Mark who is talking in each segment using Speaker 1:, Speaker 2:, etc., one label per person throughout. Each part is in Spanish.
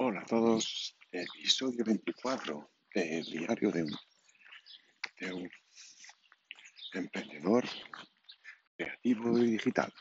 Speaker 1: Hola a todos, episodio 24 del diario de un, de un emprendedor creativo y digital.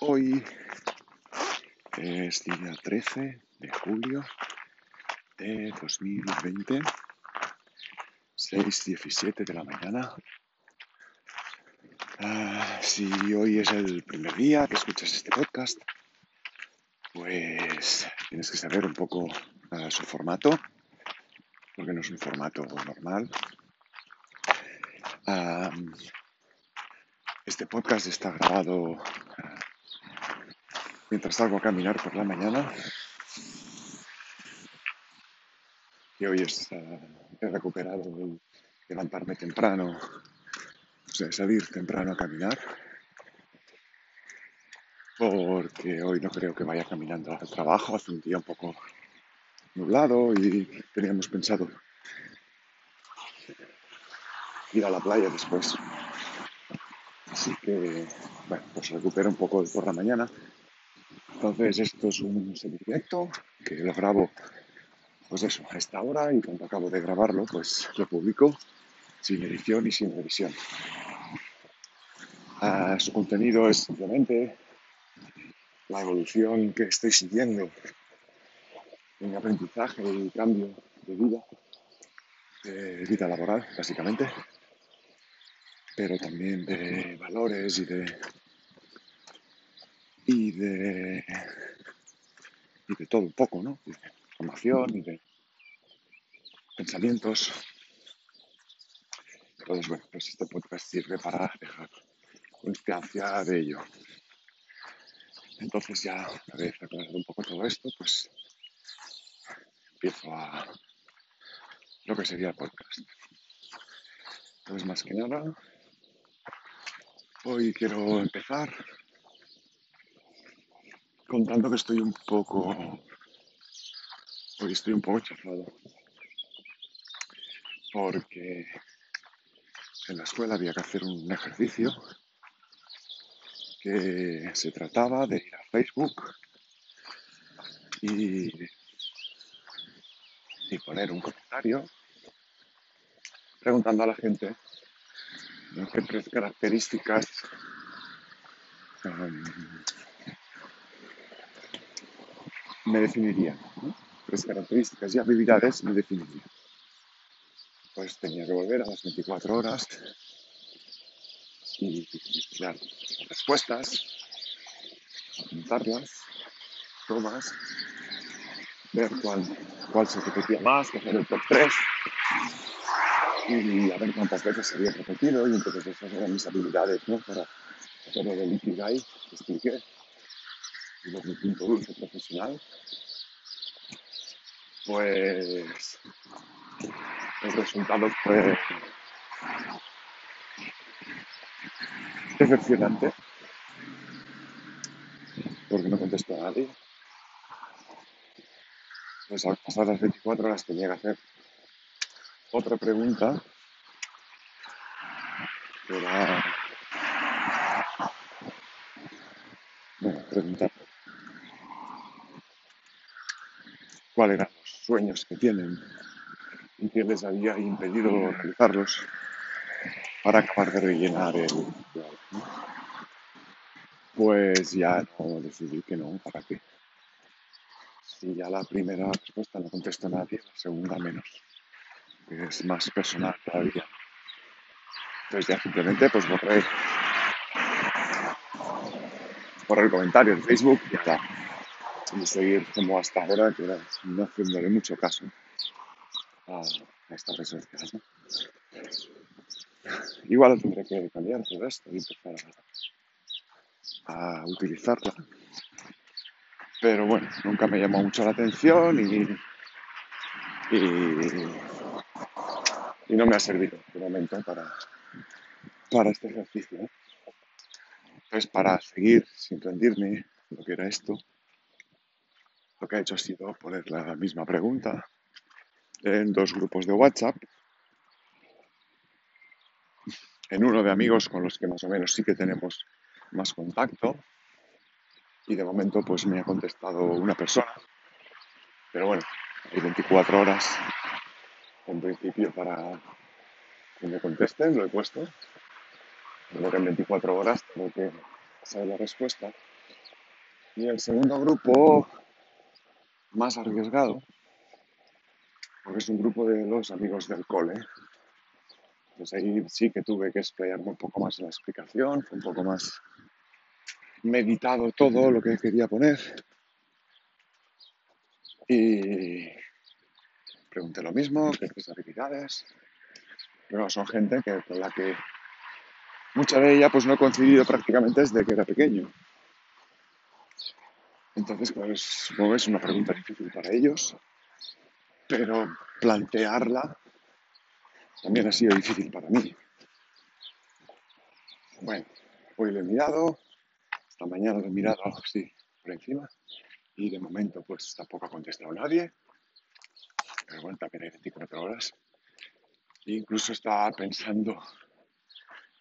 Speaker 1: Hoy es día 13 de julio de 2020, 6.17 de la mañana. Ah, si hoy es el primer día que escuchas este podcast, pues tienes que saber un poco uh, su formato, porque no es un formato normal. Este podcast está grabado uh, mientras salgo a caminar por la mañana. Y hoy uh, he recuperado el levantarme temprano, o sea, salir temprano a caminar porque hoy no creo que vaya caminando al trabajo, hace un día un poco nublado y teníamos pensado ir a la playa después. Así que, bueno, pues recupero un poco por la mañana. Entonces esto es un semidirecto que lo grabo, pues eso, a esta hora y cuando acabo de grabarlo, pues lo publico sin edición y sin revisión. Uh, su contenido es simplemente la evolución que estoy siguiendo en aprendizaje y cambio de vida, de vida laboral, básicamente, pero también de valores y de y de y de todo un poco, ¿no? de formación y de pensamientos. Entonces, bueno, pues este podcast sirve para dejar constancia de ello. Entonces ya una vez aclarado un poco todo esto, pues empiezo a lo que sería el podcast. Entonces más que nada, hoy quiero empezar contando que estoy un poco, hoy estoy un poco chafado, porque en la escuela había que hacer un ejercicio se trataba de ir a Facebook y, y poner un comentario preguntando a la gente qué tres características um, me definirían. Tres características y habilidades me definirían. Pues tenía que volver a las 24 horas y dar respuestas, apuntarlas, todas, ver cuál, cuál se repetía más, coger el top 3 y a ver cuántas veces se había repetido y entonces esas eran mis habilidades ¿no? para hacer el Ikigai que expliqué y luego mi punto dulce profesional pues el resultado fue decepcionante. Porque no contestó a nadie. Pues al pasar las 24 horas tenía que hacer otra pregunta. Que bueno, preguntar. Cuáles eran los sueños que tienen y qué les había impedido realizarlos para acabar de rellenar el, pues ya no decidí que no, ¿para qué? Si ya la primera respuesta no contesta nadie, la segunda menos, que es más personal todavía. Entonces ya simplemente pues borré, borré el comentario en Facebook y ya y seguir como hasta ahora, que no haciéndole mucho caso a, estas redes sociales. Igual tendré que cambiar todo esto y empezar a, utilizarla. Pero bueno, nunca me llamó mucho la atención y, y, no me ha servido de momento para, para este ejercicio. ¿no? Entonces, para seguir sin rendirme lo que era esto, lo que he hecho ha sido poner la misma pregunta en dos grupos de WhatsApp en uno de amigos con los que más o menos sí que tenemos más contacto y de momento pues me ha contestado una persona. Pero bueno, hay 24 horas en principio para que me contesten, lo he puesto. Creo que en 24 horas tengo que saber la respuesta. Y el segundo grupo, más arriesgado, porque es un grupo de los amigos del cole. Pues ahí sí que tuve que explayarme un poco más en la explicación, fue un poco más meditado todo lo que quería poner. Y pregunté lo mismo, qué tres habilidades. Pero son gente que, con la que mucha de ella pues no he coincidido prácticamente desde que era pequeño. Entonces, pues es una pregunta difícil para ellos, pero plantearla también ha sido difícil para mí. Bueno, hoy lo he mirado, esta mañana lo he mirado así por encima y de momento pues tampoco ha contestado nadie. Pero bueno, también hay 24 horas. E incluso estaba pensando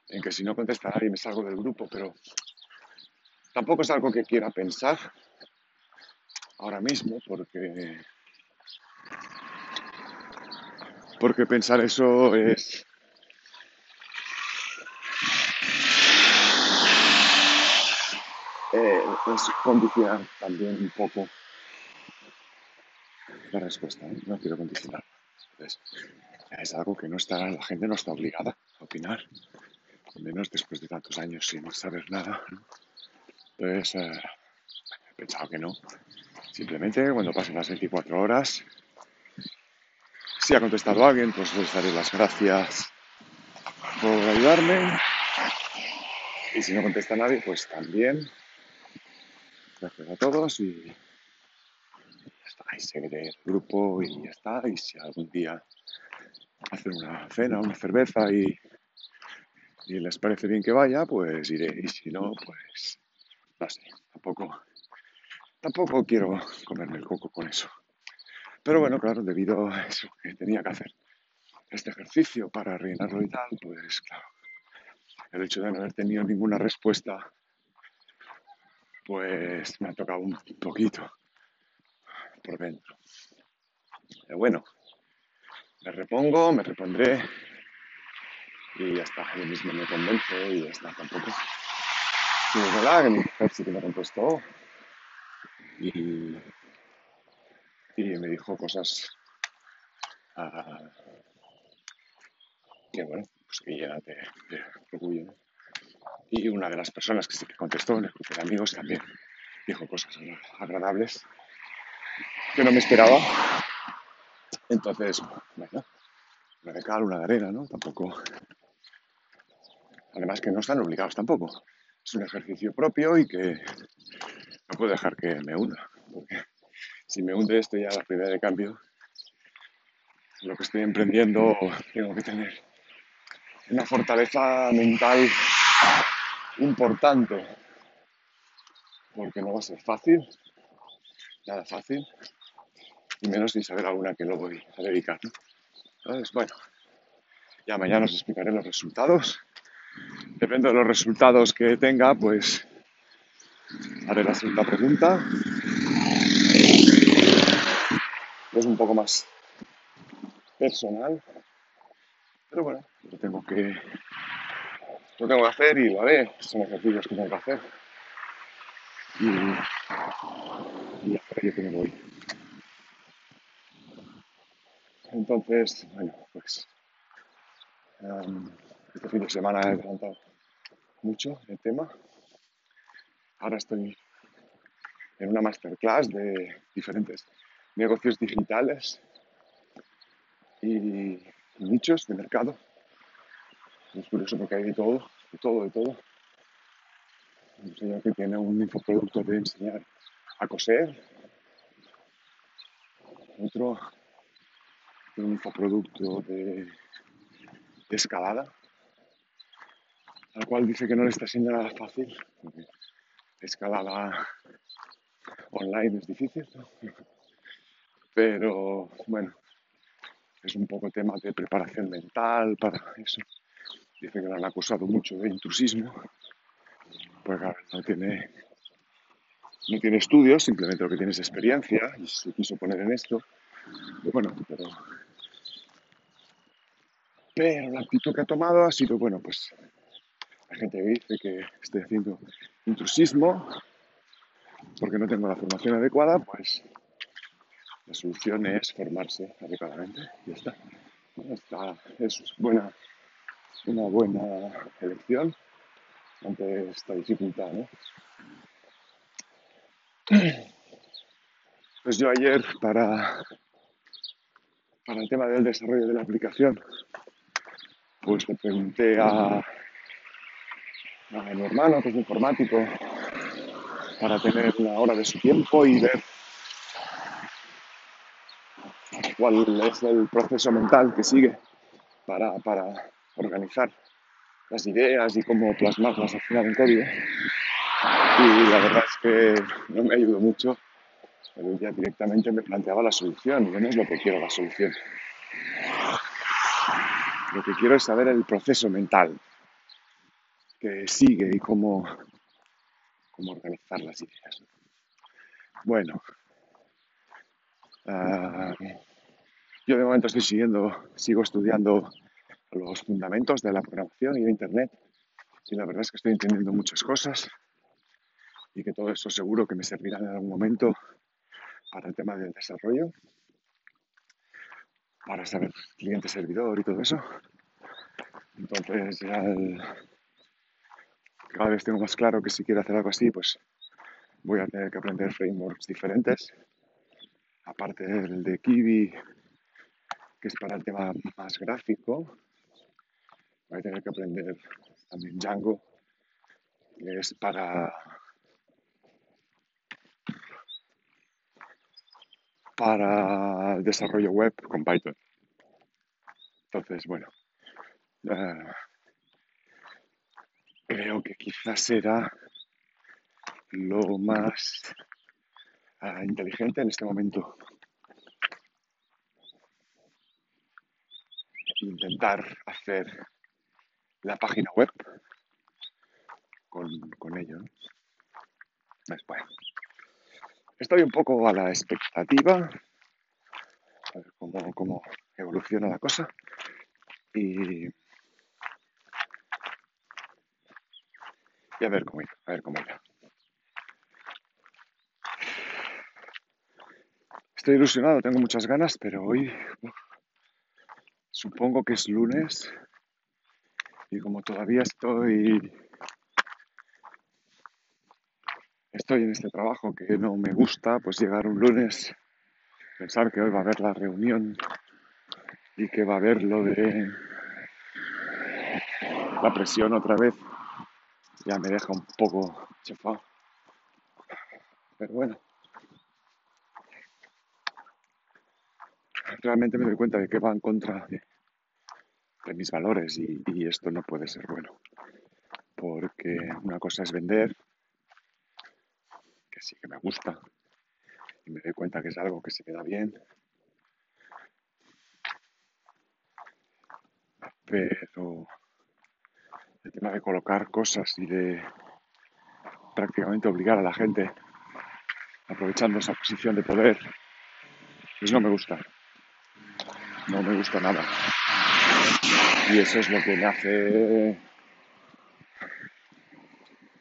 Speaker 1: en que si no contesta nadie me salgo del grupo, pero tampoco es algo que quiera pensar ahora mismo porque porque pensar eso es eh, condicionar también un poco la respuesta. ¿eh? No quiero condicionar. es algo que no está, la gente no está obligada a opinar, menos después de tantos años sin saber nada. Pues eh, he pensado que no. Simplemente cuando pasen las 24 horas, si ha contestado alguien, pues les daré las gracias por ayudarme. Y si no contesta nadie, pues también. Gracias a todos y ya está. El grupo y ya está. Y si algún día hacen una cena, una cerveza y, y les parece bien que vaya, pues iré. Y si no, pues no sé, tampoco Tampoco quiero comerme el coco con eso. Pero bueno, claro, debido a eso que tenía que hacer este ejercicio para rellenarlo y tal, pues claro, el hecho de no haber tenido ninguna respuesta, pues me ha tocado un poquito por dentro. Pero bueno, me repongo, me repondré y ya está, yo mismo me convence y ya está, tampoco. Sí, es verdad que mi mujer me contestó, y, me dijo cosas ah, que, bueno, pues que ya te, orgullo. Y una de las personas que sí que contestó en el de amigos también dijo cosas agradables que no me esperaba. Entonces, bueno, una de cal, una de arena, ¿no? Tampoco. Además que no están obligados tampoco. Es un ejercicio propio y que no puedo dejar que me hunda, porque si me hunde esto ya la primera de cambio, lo que estoy emprendiendo tengo que tener una fortaleza mental importante, porque no va a ser fácil, nada fácil, y menos sin saber alguna que lo voy a dedicar. Entonces, bueno, ya mañana os explicaré los resultados. Depende de los resultados que tenga, pues haré la segunda pregunta. Es un poco más personal, pero bueno, lo tengo que, lo tengo que hacer y lo haré. Son ejercicios que tengo que hacer. Y, y ya que me voy. Entonces, bueno, pues um, este fin de semana he adelantado mucho el tema Ahora estoy en una masterclass de diferentes negocios digitales y nichos de mercado. Es curioso porque hay de todo, de todo, de todo. Un señor que tiene un infoproducto de enseñar a coser. Otro un infoproducto de, de escalada, al cual dice que no le está siendo nada fácil escalada online es difícil, pero bueno, es un poco tema de preparación mental para eso. Dice que lo han acusado mucho de intrusismo, pues claro, no tiene no tiene estudios, simplemente lo que tiene es experiencia y se quiso poner en esto. Y bueno, pero, pero la actitud que ha tomado ha sido, bueno, pues la gente dice que estoy haciendo intrusismo porque no tengo la formación adecuada, pues la solución es formarse adecuadamente y ya está. Esta es buena, una buena elección ante esta dificultad. ¿no? Pues yo ayer para, para el tema del desarrollo de la aplicación, pues le pregunté a, a mi hermano, que es informático, para tener una hora de su tiempo y ver cuál es el proceso mental que sigue para, para organizar las ideas y cómo plasmarlas al final en código. Y la verdad es que no me ayudó mucho, pero ya directamente me planteaba la solución no es lo que quiero la solución. Lo que quiero es saber el proceso mental que sigue y cómo, cómo organizar las ideas. Bueno, uh, yo de momento estoy siguiendo, sigo estudiando los fundamentos de la programación y de Internet y la verdad es que estoy entendiendo muchas cosas y que todo eso seguro que me servirá en algún momento para el tema del desarrollo, para saber cliente servidor y todo eso. Entonces ya cada vez tengo más claro que si quiero hacer algo así, pues voy a tener que aprender frameworks diferentes, aparte del de Kiwi, que es para el tema más gráfico, voy a tener que aprender también Django, que es para para el desarrollo web con Python. Entonces, bueno, uh, creo que quizás será lo más uh, inteligente en este momento. Intentar hacer la página web con, con ello. ¿no? Bueno, estoy un poco a la expectativa, a ver cómo, cómo evoluciona la cosa. Y, y a ver cómo irá, a ver cómo irá. Estoy ilusionado, tengo muchas ganas, pero hoy uf, supongo que es lunes y como todavía estoy estoy en este trabajo que no me gusta, pues llegar un lunes, pensar que hoy va a haber la reunión y que va a haber lo de la presión otra vez, ya me deja un poco chafado. Pero bueno, realmente me doy cuenta de que va en contra de, mis valores y, y esto no puede ser bueno. Porque una cosa es vender, que sí que me gusta, y me doy cuenta que es algo que se me da bien, pero el tema de colocar cosas y de prácticamente obligar a la gente, aprovechando esa posición de poder, pues no me gusta. No me gusta nada. Y eso es lo que me hace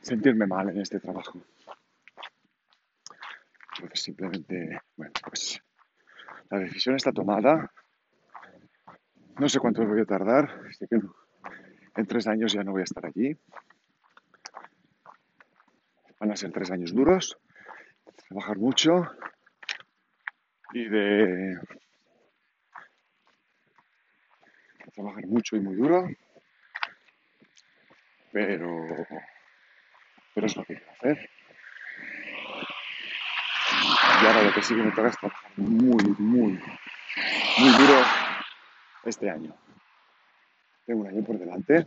Speaker 1: sentirme mal en este trabajo. Entonces simplemente, bueno, pues la decisión está tomada. No sé cuánto voy a tardar. Sé que. En tres años ya no voy a estar allí. Van a ser tres años duros, trabajar mucho y de trabajar mucho y muy duro, pero, pero es lo que quiero hacer. Y ahora lo que sí que me toca es trabajar muy, muy, muy duro este año. Tengo un año por delante.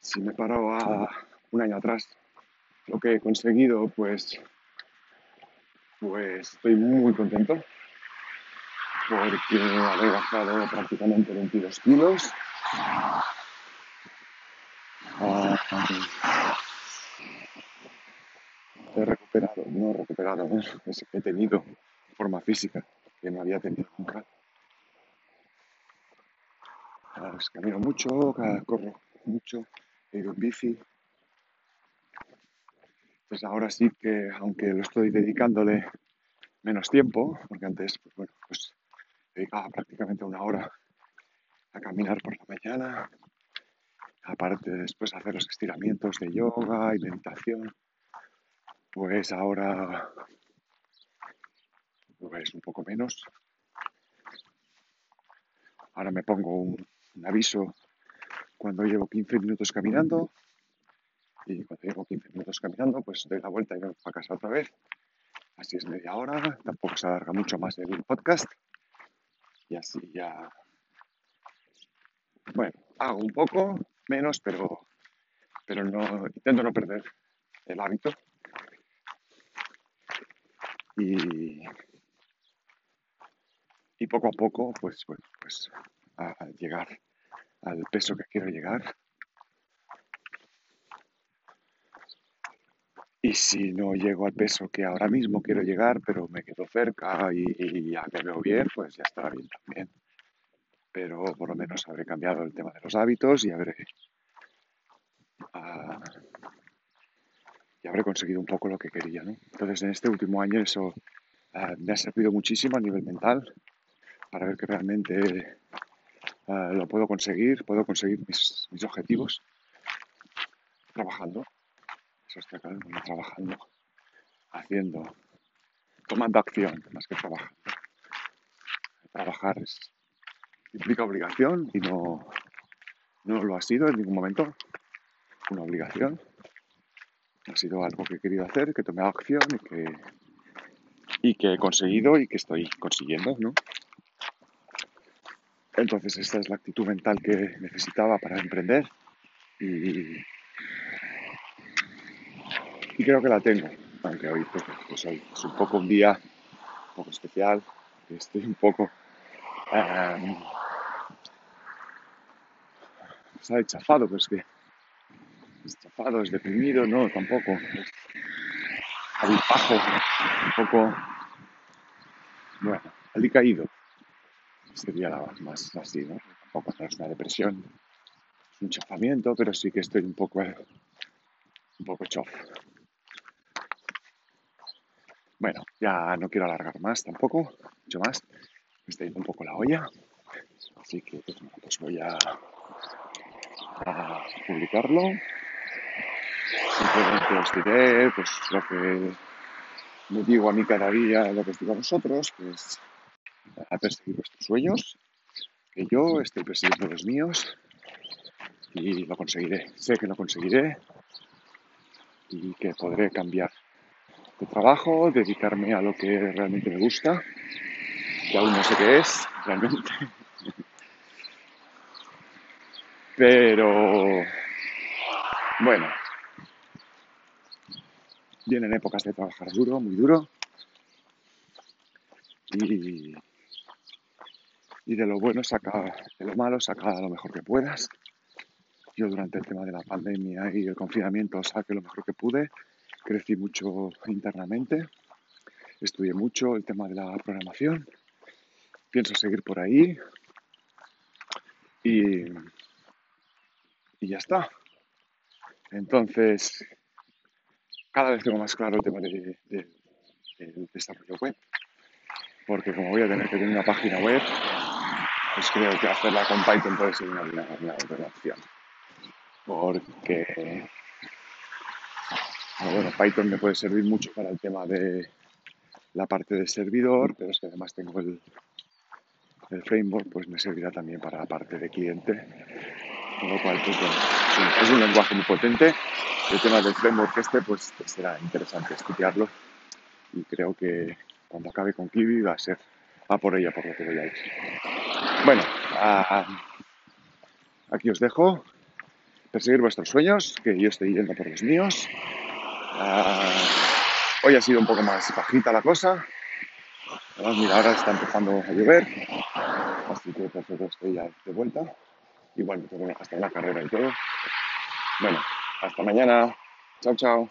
Speaker 1: Si me paro a un año atrás, lo que he conseguido, pues, pues estoy muy contento porque habré bajado prácticamente 22 kilos. Uh, he recuperado, no he recuperado, he tenido forma física que no había tenido nunca. Pues camino mucho, corro mucho, he ido en bici. Pues ahora sí que, aunque lo estoy dedicándole menos tiempo, porque antes, pues bueno, pues dedicaba prácticamente una hora a caminar por la mañana, aparte después hacer los estiramientos de yoga y meditación, pues ahora pues un poco menos. Ahora me pongo un, aviso cuando llevo 15 minutos caminando y cuando llevo 15 minutos caminando pues doy la vuelta y me voy a casa otra vez. Así es media hora, tampoco se alarga mucho más el podcast y así ya... Bueno, hago un poco menos, pero, pero no, intento no perder el hábito. Y, y poco a poco, pues, bueno, pues a, llegar al peso que quiero llegar. Y si no llego al peso que ahora mismo quiero llegar, pero me quedo cerca y, ya me veo bien, pues ya estará bien también. Pero por lo menos habré cambiado el tema de los hábitos y habré, ah, y habré conseguido un poco lo que quería. ¿no? Entonces en este último año eso ah, me ha servido muchísimo a nivel mental para ver que realmente uh, lo puedo conseguir, puedo conseguir mis, mis objetivos trabajando. Eso está claro, trabajando, haciendo, tomando acción más que trabajando. Trabajar implica obligación y no, no lo ha sido en ningún momento una obligación. Ha sido algo que he querido hacer, que tomado acción y que, y que he conseguido y que estoy consiguiendo, ¿no? Entonces esta es la actitud mental que necesitaba para emprender y, creo que la tengo, aunque hoy pues, pues es un poco un día un poco especial, estoy un poco um, está chafado, pero es que es chafado, es deprimido, no, tampoco, es avipajo, un poco, bueno, caído sería la más así, ¿no? Tampoco es una depresión, es un chafamiento, pero sí que estoy un poco, un poco chof. Bueno, ya no quiero alargar más tampoco, mucho más. Me está yendo un poco la olla, así que pues, pues voy a, a publicarlo. Simplemente os diré pues, lo que me digo a mí cada día, lo que os digo a vosotros, pues a perseguir vuestros sueños, que yo estoy persiguiendo los míos y lo conseguiré. Sé que lo conseguiré y que podré cambiar de trabajo, dedicarme a lo que realmente me gusta, que aún no sé qué es realmente. Pero bueno, vienen épocas de trabajar duro, muy duro. Y, y de lo bueno saca, de lo malo saca lo mejor que puedas. Yo durante el tema de la pandemia y el confinamiento saqué lo mejor que pude, crecí mucho internamente, estudié mucho el tema de la programación, pienso seguir por ahí y, y ya está. Entonces, cada vez tengo más claro el tema del desarrollo web, porque como voy a tener que tener una página web, pues creo que hacerla con Python puede ser una buena, opción. Porque, bueno, Python me puede servir mucho para el tema de la parte de servidor, pero es que además tengo el, el framework, pues me servirá también para la parte de cliente. Con lo cual, pues es un lenguaje muy potente. El tema del framework este, pues será interesante estudiarlo. Y creo que cuando acabe con Kiwi va a ser a por ella, por lo que voy a ir. Bueno, aquí os dejo. Perseguir vuestros sueños, que yo estoy yendo por los míos. Hoy ha sido un poco más bajita la cosa. mira, ahora está empezando a llover. Así que perfecto, estoy ya de vuelta. Igual me tengo hasta la carrera y todo. Bueno, hasta mañana. Chao, chao.